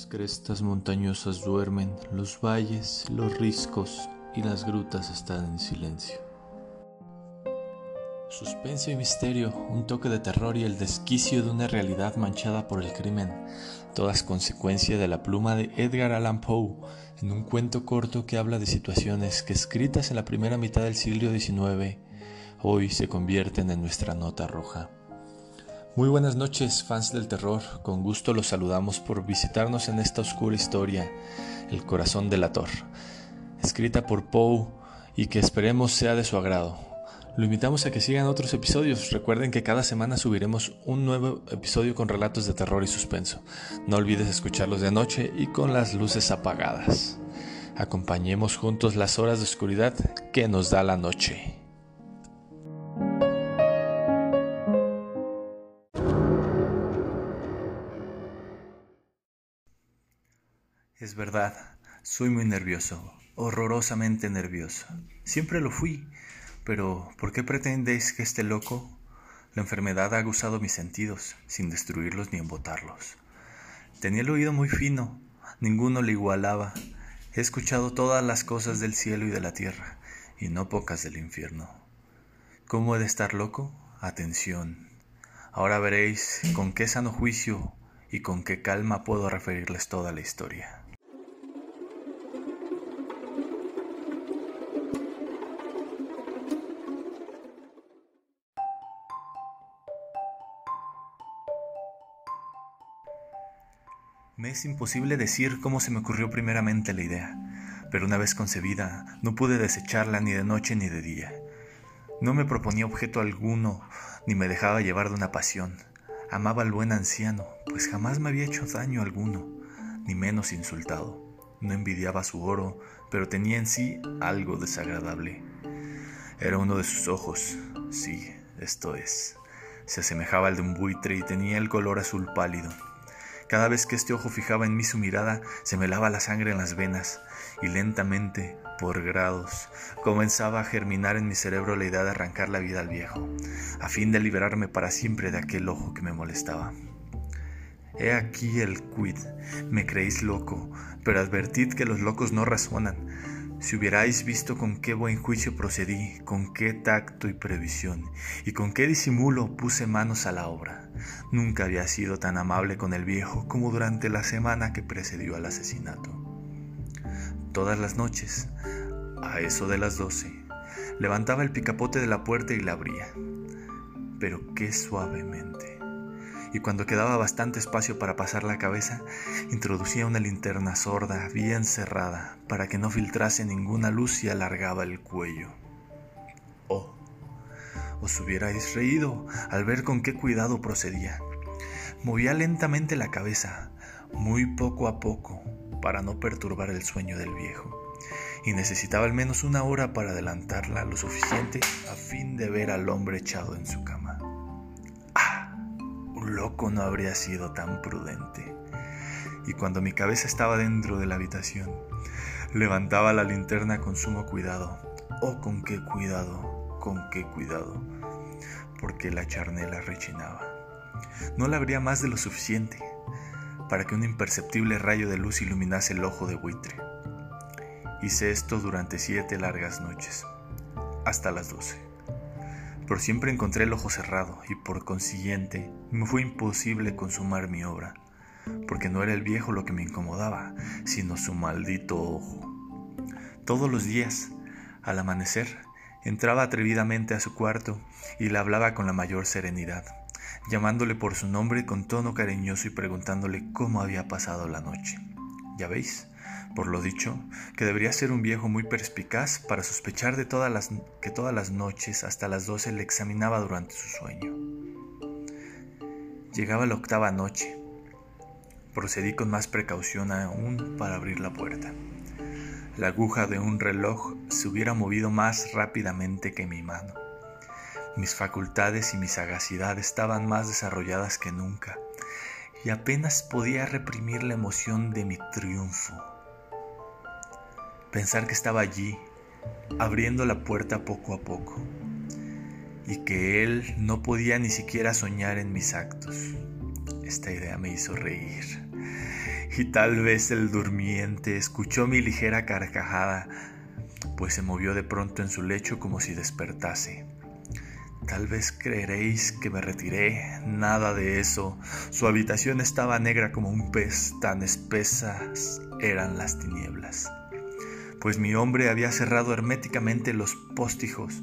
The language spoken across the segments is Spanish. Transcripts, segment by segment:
Las crestas montañosas duermen, los valles, los riscos y las grutas están en silencio. Suspenso y misterio, un toque de terror y el desquicio de una realidad manchada por el crimen, todas consecuencia de la pluma de Edgar Allan Poe, en un cuento corto que habla de situaciones que escritas en la primera mitad del siglo XIX hoy se convierten en nuestra nota roja. Muy buenas noches, fans del terror. Con gusto los saludamos por visitarnos en esta oscura historia, El corazón del ator, escrita por Poe y que esperemos sea de su agrado. Lo invitamos a que sigan otros episodios. Recuerden que cada semana subiremos un nuevo episodio con relatos de terror y suspenso. No olvides escucharlos de noche y con las luces apagadas. Acompañemos juntos las horas de oscuridad que nos da la noche. Es verdad, soy muy nervioso, horrorosamente nervioso. Siempre lo fui, pero ¿por qué pretendéis que esté loco? La enfermedad ha aguzado mis sentidos, sin destruirlos ni embotarlos. Tenía el oído muy fino, ninguno le igualaba. He escuchado todas las cosas del cielo y de la tierra, y no pocas del infierno. ¿Cómo he de estar loco? Atención. Ahora veréis con qué sano juicio y con qué calma puedo referirles toda la historia. Es imposible decir cómo se me ocurrió primeramente la idea, pero una vez concebida no pude desecharla ni de noche ni de día. No me proponía objeto alguno, ni me dejaba llevar de una pasión. Amaba al buen anciano, pues jamás me había hecho daño alguno, ni menos insultado. No envidiaba su oro, pero tenía en sí algo desagradable. Era uno de sus ojos, sí, esto es. Se asemejaba al de un buitre y tenía el color azul pálido. Cada vez que este ojo fijaba en mí su mirada, se me lava la sangre en las venas y lentamente, por grados, comenzaba a germinar en mi cerebro la idea de arrancar la vida al viejo, a fin de liberarme para siempre de aquel ojo que me molestaba. He aquí el quid. Me creéis loco, pero advertid que los locos no razonan. Si hubierais visto con qué buen juicio procedí, con qué tacto y previsión, y con qué disimulo puse manos a la obra. Nunca había sido tan amable con el viejo como durante la semana que precedió al asesinato. Todas las noches, a eso de las doce, levantaba el picapote de la puerta y la abría, pero qué suavemente y cuando quedaba bastante espacio para pasar la cabeza, introducía una linterna sorda bien cerrada para que no filtrase ninguna luz y alargaba el cuello. Oh, os hubierais reído al ver con qué cuidado procedía. Movía lentamente la cabeza, muy poco a poco, para no perturbar el sueño del viejo, y necesitaba al menos una hora para adelantarla lo suficiente a fin de ver al hombre echado en su cama loco no habría sido tan prudente. Y cuando mi cabeza estaba dentro de la habitación, levantaba la linterna con sumo cuidado. Oh, con qué cuidado, con qué cuidado, porque la charnela rechinaba. No la abría más de lo suficiente para que un imperceptible rayo de luz iluminase el ojo de buitre. Hice esto durante siete largas noches, hasta las doce pero siempre encontré el ojo cerrado y por consiguiente me fue imposible consumar mi obra, porque no era el viejo lo que me incomodaba, sino su maldito ojo. Todos los días, al amanecer, entraba atrevidamente a su cuarto y le hablaba con la mayor serenidad, llamándole por su nombre con tono cariñoso y preguntándole cómo había pasado la noche. Ya veis, por lo dicho, que debería ser un viejo muy perspicaz para sospechar de todas las, que todas las noches hasta las doce le examinaba durante su sueño. Llegaba la octava noche. Procedí con más precaución aún para abrir la puerta. La aguja de un reloj se hubiera movido más rápidamente que mi mano. Mis facultades y mi sagacidad estaban más desarrolladas que nunca y apenas podía reprimir la emoción de mi triunfo. Pensar que estaba allí, abriendo la puerta poco a poco, y que él no podía ni siquiera soñar en mis actos. Esta idea me hizo reír, y tal vez el durmiente escuchó mi ligera carcajada, pues se movió de pronto en su lecho como si despertase. Tal vez creeréis que me retiré, nada de eso. Su habitación estaba negra como un pez, tan espesas eran las tinieblas. Pues mi hombre había cerrado herméticamente los póstijos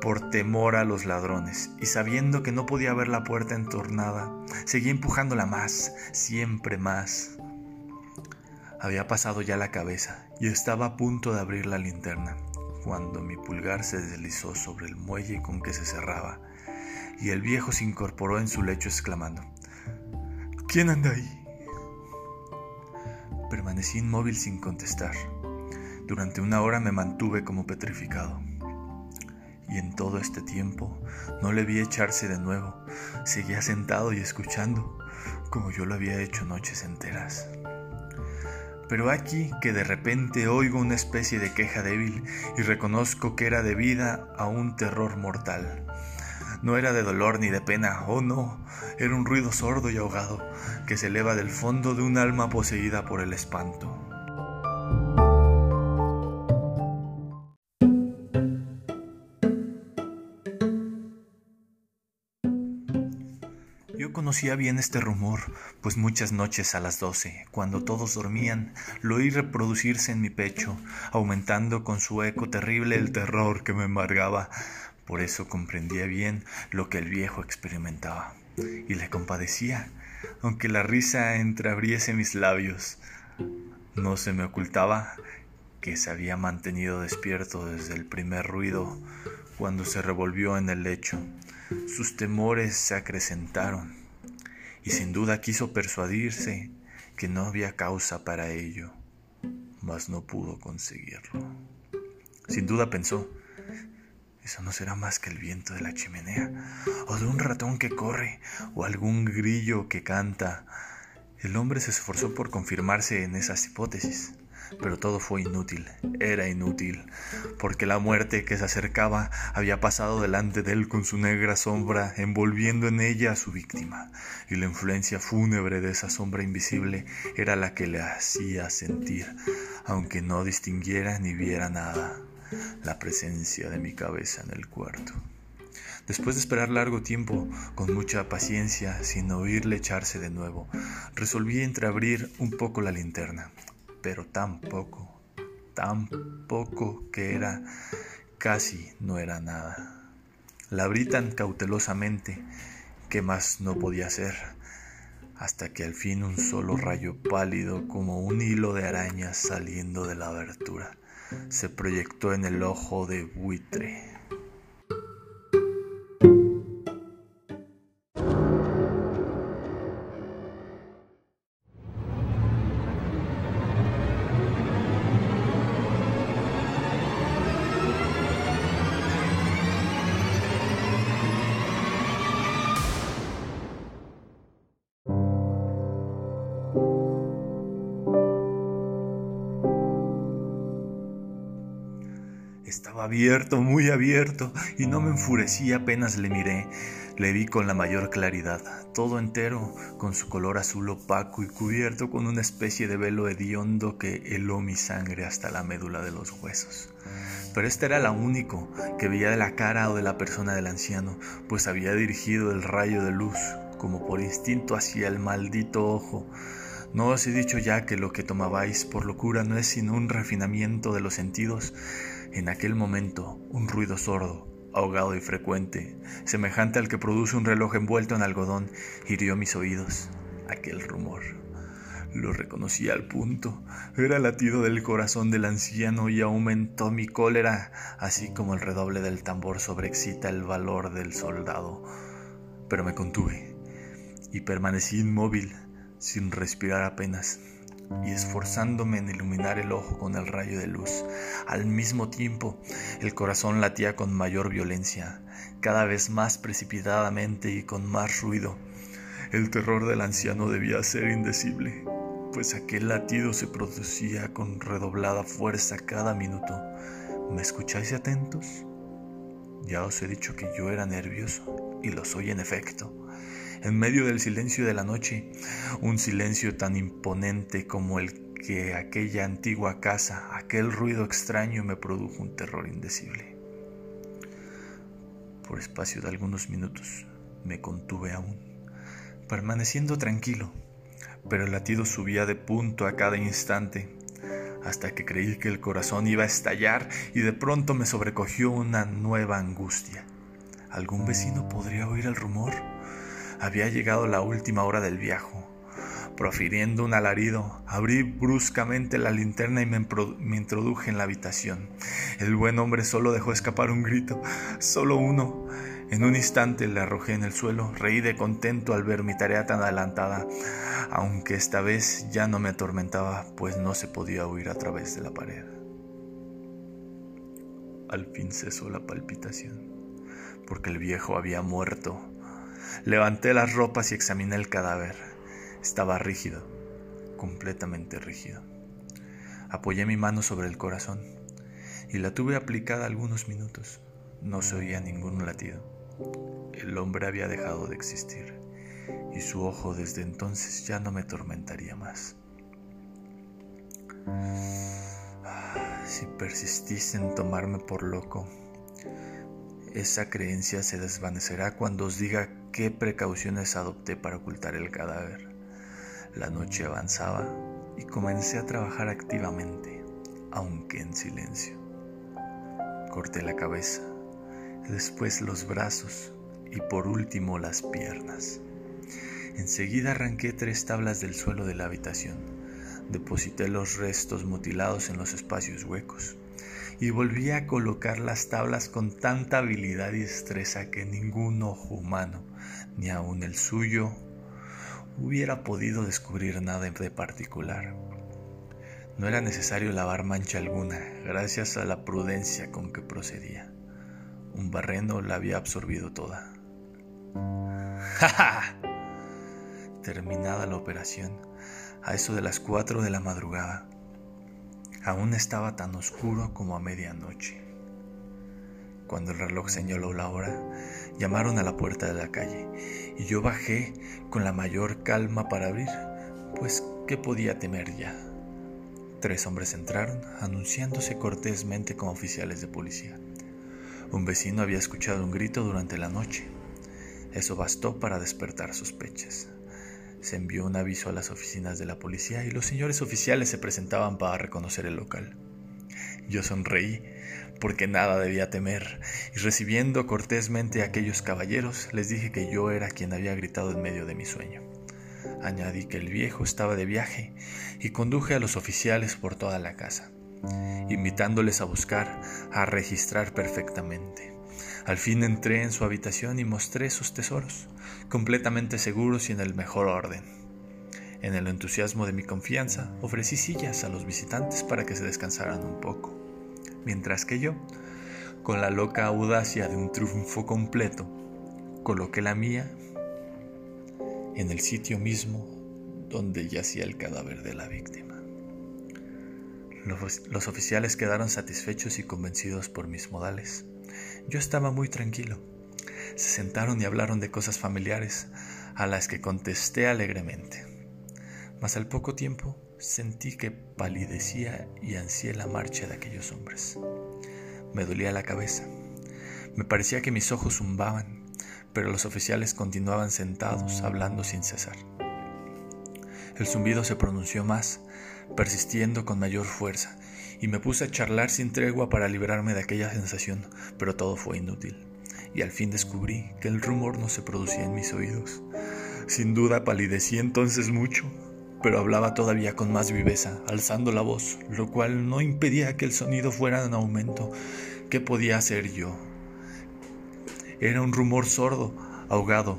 por temor a los ladrones, y sabiendo que no podía ver la puerta entornada, seguía empujándola más, siempre más. Había pasado ya la cabeza y estaba a punto de abrir la linterna cuando mi pulgar se deslizó sobre el muelle con que se cerraba, y el viejo se incorporó en su lecho exclamando, ¿Quién anda ahí? Permanecí inmóvil sin contestar. Durante una hora me mantuve como petrificado. Y en todo este tiempo no le vi echarse de nuevo. Seguía sentado y escuchando, como yo lo había hecho noches enteras. Pero aquí que de repente oigo una especie de queja débil y reconozco que era debida a un terror mortal. No era de dolor ni de pena, oh no, era un ruido sordo y ahogado que se eleva del fondo de un alma poseída por el espanto. Bien este rumor, pues muchas noches a las doce, cuando todos dormían, lo oí reproducirse en mi pecho, aumentando con su eco terrible el terror que me embargaba. Por eso comprendía bien lo que el viejo experimentaba, y le compadecía, aunque la risa entreabriese mis labios. No se me ocultaba que se había mantenido despierto desde el primer ruido cuando se revolvió en el lecho. Sus temores se acrecentaron y sin duda quiso persuadirse que no había causa para ello, mas no pudo conseguirlo. Sin duda pensó, eso no será más que el viento de la chimenea, o de un ratón que corre, o algún grillo que canta. El hombre se esforzó por confirmarse en esas hipótesis. Pero todo fue inútil, era inútil, porque la muerte que se acercaba había pasado delante de él con su negra sombra, envolviendo en ella a su víctima, y la influencia fúnebre de esa sombra invisible era la que le hacía sentir, aunque no distinguiera ni viera nada, la presencia de mi cabeza en el cuarto. Después de esperar largo tiempo, con mucha paciencia, sin oírle echarse de nuevo, resolví entreabrir un poco la linterna pero tan poco, tan poco que era, casi no era nada. La abrí tan cautelosamente que más no podía hacer, hasta que al fin un solo rayo pálido como un hilo de arañas saliendo de la abertura se proyectó en el ojo de buitre. Estaba abierto, muy abierto, y no me enfurecí apenas le miré. Le vi con la mayor claridad, todo entero, con su color azul opaco y cubierto con una especie de velo hediondo que heló mi sangre hasta la médula de los huesos. Pero este era la único que veía de la cara o de la persona del anciano, pues había dirigido el rayo de luz, como por instinto, hacia el maldito ojo. ¿No os he dicho ya que lo que tomabais por locura no es sino un refinamiento de los sentidos? En aquel momento, un ruido sordo, ahogado y frecuente, semejante al que produce un reloj envuelto en algodón, hirió mis oídos. Aquel rumor. Lo reconocí al punto. Era el latido del corazón del anciano y aumentó mi cólera, así como el redoble del tambor sobreexcita el valor del soldado. Pero me contuve y permanecí inmóvil, sin respirar apenas y esforzándome en iluminar el ojo con el rayo de luz. Al mismo tiempo, el corazón latía con mayor violencia, cada vez más precipitadamente y con más ruido. El terror del anciano debía ser indecible, pues aquel latido se producía con redoblada fuerza cada minuto. ¿Me escucháis atentos? Ya os he dicho que yo era nervioso, y lo soy en efecto. En medio del silencio de la noche, un silencio tan imponente como el que aquella antigua casa, aquel ruido extraño me produjo un terror indecible. Por espacio de algunos minutos me contuve aún, permaneciendo tranquilo, pero el latido subía de punto a cada instante, hasta que creí que el corazón iba a estallar y de pronto me sobrecogió una nueva angustia. ¿Algún vecino podría oír el rumor? Había llegado la última hora del viaje. Profiriendo un alarido, abrí bruscamente la linterna y me, introduje en la habitación. El buen hombre solo dejó escapar un grito, solo uno. En un instante le arrojé en el suelo, reí de contento al ver mi tarea tan adelantada, aunque esta vez ya no me atormentaba, pues no se podía oír a través de la pared. Al fin cesó la palpitación, porque el viejo había muerto. Levanté las ropas y examiné el cadáver. Estaba rígido, completamente rígido. Apoyé mi mano sobre el corazón y la tuve aplicada algunos minutos. No se oía ningún latido. El hombre había dejado de existir y su ojo desde entonces ya no me atormentaría más. Si persistís en tomarme por loco, esa creencia se desvanecerá cuando os diga qué precauciones adopté para ocultar el cadáver. La noche avanzaba y comencé a trabajar activamente, aunque en silencio. Corté la cabeza después los brazos y por último las piernas. Enseguida arranqué tres tablas del suelo de la habitación, deposité los restos mutilados en los espacios huecos y volví a colocar las tablas con tanta habilidad y destreza que ningún ojo humano, ni aun el suyo, hubiera podido descubrir nada de particular. No era necesario lavar mancha alguna, gracias a la prudencia con que procedía. Un barreno la había absorbido toda. ¡Ja, Terminada la operación, a eso de las cuatro de la madrugada, aún estaba tan oscuro como a medianoche. Cuando el reloj señaló la hora, llamaron a la puerta de la calle y yo bajé con la mayor calma para abrir, pues ¿qué podía temer ya? Tres hombres entraron, anunciándose cortésmente como oficiales de policía. Un vecino había escuchado un grito durante la noche. Eso bastó para despertar sospechas. Se envió un aviso a las oficinas de la policía y los señores oficiales se presentaban para reconocer el local. Yo sonreí porque nada debía temer y recibiendo cortésmente a aquellos caballeros les dije que yo era quien había gritado en medio de mi sueño. Añadí que el viejo estaba de viaje y conduje a los oficiales por toda la casa invitándoles a buscar, a registrar perfectamente. Al fin entré en su habitación y mostré sus tesoros, completamente seguros y en el mejor orden. En el entusiasmo de mi confianza, ofrecí sillas a los visitantes para que se descansaran un poco, mientras que yo, con la loca audacia de un triunfo completo, coloqué la mía en el sitio mismo donde yacía el cadáver de la víctima. Los, oficiales quedaron satisfechos y convencidos por mis modales. Yo estaba muy tranquilo. Se sentaron y hablaron de cosas familiares, a las que contesté alegremente. Mas al poco tiempo sentí que palidecía y ansié la marcha de aquellos hombres. Me dolía la cabeza. Me parecía que mis ojos zumbaban, pero los oficiales continuaban sentados, hablando sin cesar. El zumbido se pronunció más, persistiendo con mayor fuerza, y me puse a charlar sin tregua para librarme de aquella sensación, pero todo fue inútil, y al fin descubrí que el rumor no se producía en mis oídos. Sin duda palidecí entonces mucho, pero hablaba todavía con más viveza, alzando la voz, lo cual no impedía que el sonido fuera en aumento. ¿Qué podía hacer yo? Era un rumor sordo, ahogado,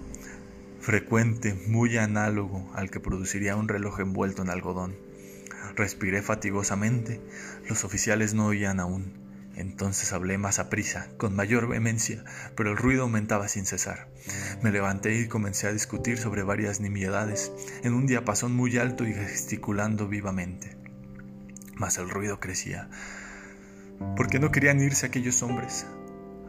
frecuente, muy análogo al que produciría un reloj envuelto en algodón. Respiré fatigosamente. Los oficiales no oían aún. Entonces hablé más a prisa, con mayor vehemencia, pero el ruido aumentaba sin cesar. Me levanté y comencé a discutir sobre varias nimiedades, en un diapasón muy alto y gesticulando vivamente. Mas el ruido crecía. ¿Por qué no querían irse aquellos hombres?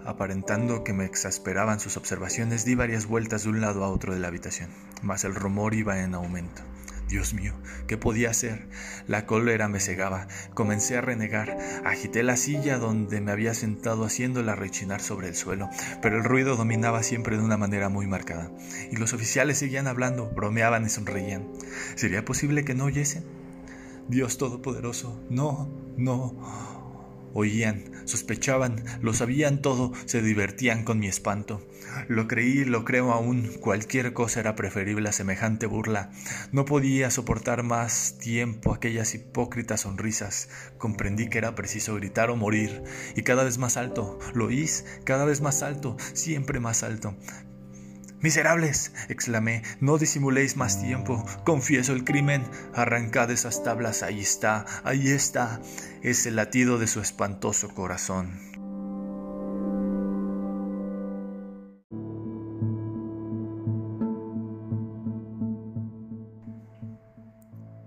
Aparentando que me exasperaban sus observaciones, di varias vueltas de un lado a otro de la habitación, mas el rumor iba en aumento. Dios mío, ¿qué podía hacer? La cólera me cegaba. Comencé a renegar. Agité la silla donde me había sentado haciéndola rechinar sobre el suelo, pero el ruido dominaba siempre de una manera muy marcada. Y los oficiales seguían hablando, bromeaban y sonreían. ¿Sería posible que no oyesen? Dios Todopoderoso, no, no. Oían, sospechaban, lo sabían todo, se divertían con mi espanto. Lo creí lo creo aún, cualquier cosa era preferible a semejante burla. No podía soportar más tiempo aquellas hipócritas sonrisas. Comprendí que era preciso gritar o morir, y cada vez más alto, lo oís, cada vez más alto, siempre más alto. Miserables, exclamé, no disimuléis más tiempo, confieso el crimen, arrancad esas tablas, ahí está, ahí está, es el latido de su espantoso corazón.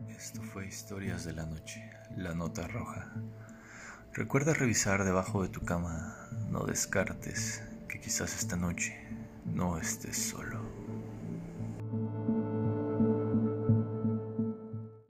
Esto fue Historias de la Noche, la nota roja. Recuerda revisar debajo de tu cama, no descartes que quizás esta noche no estés solo.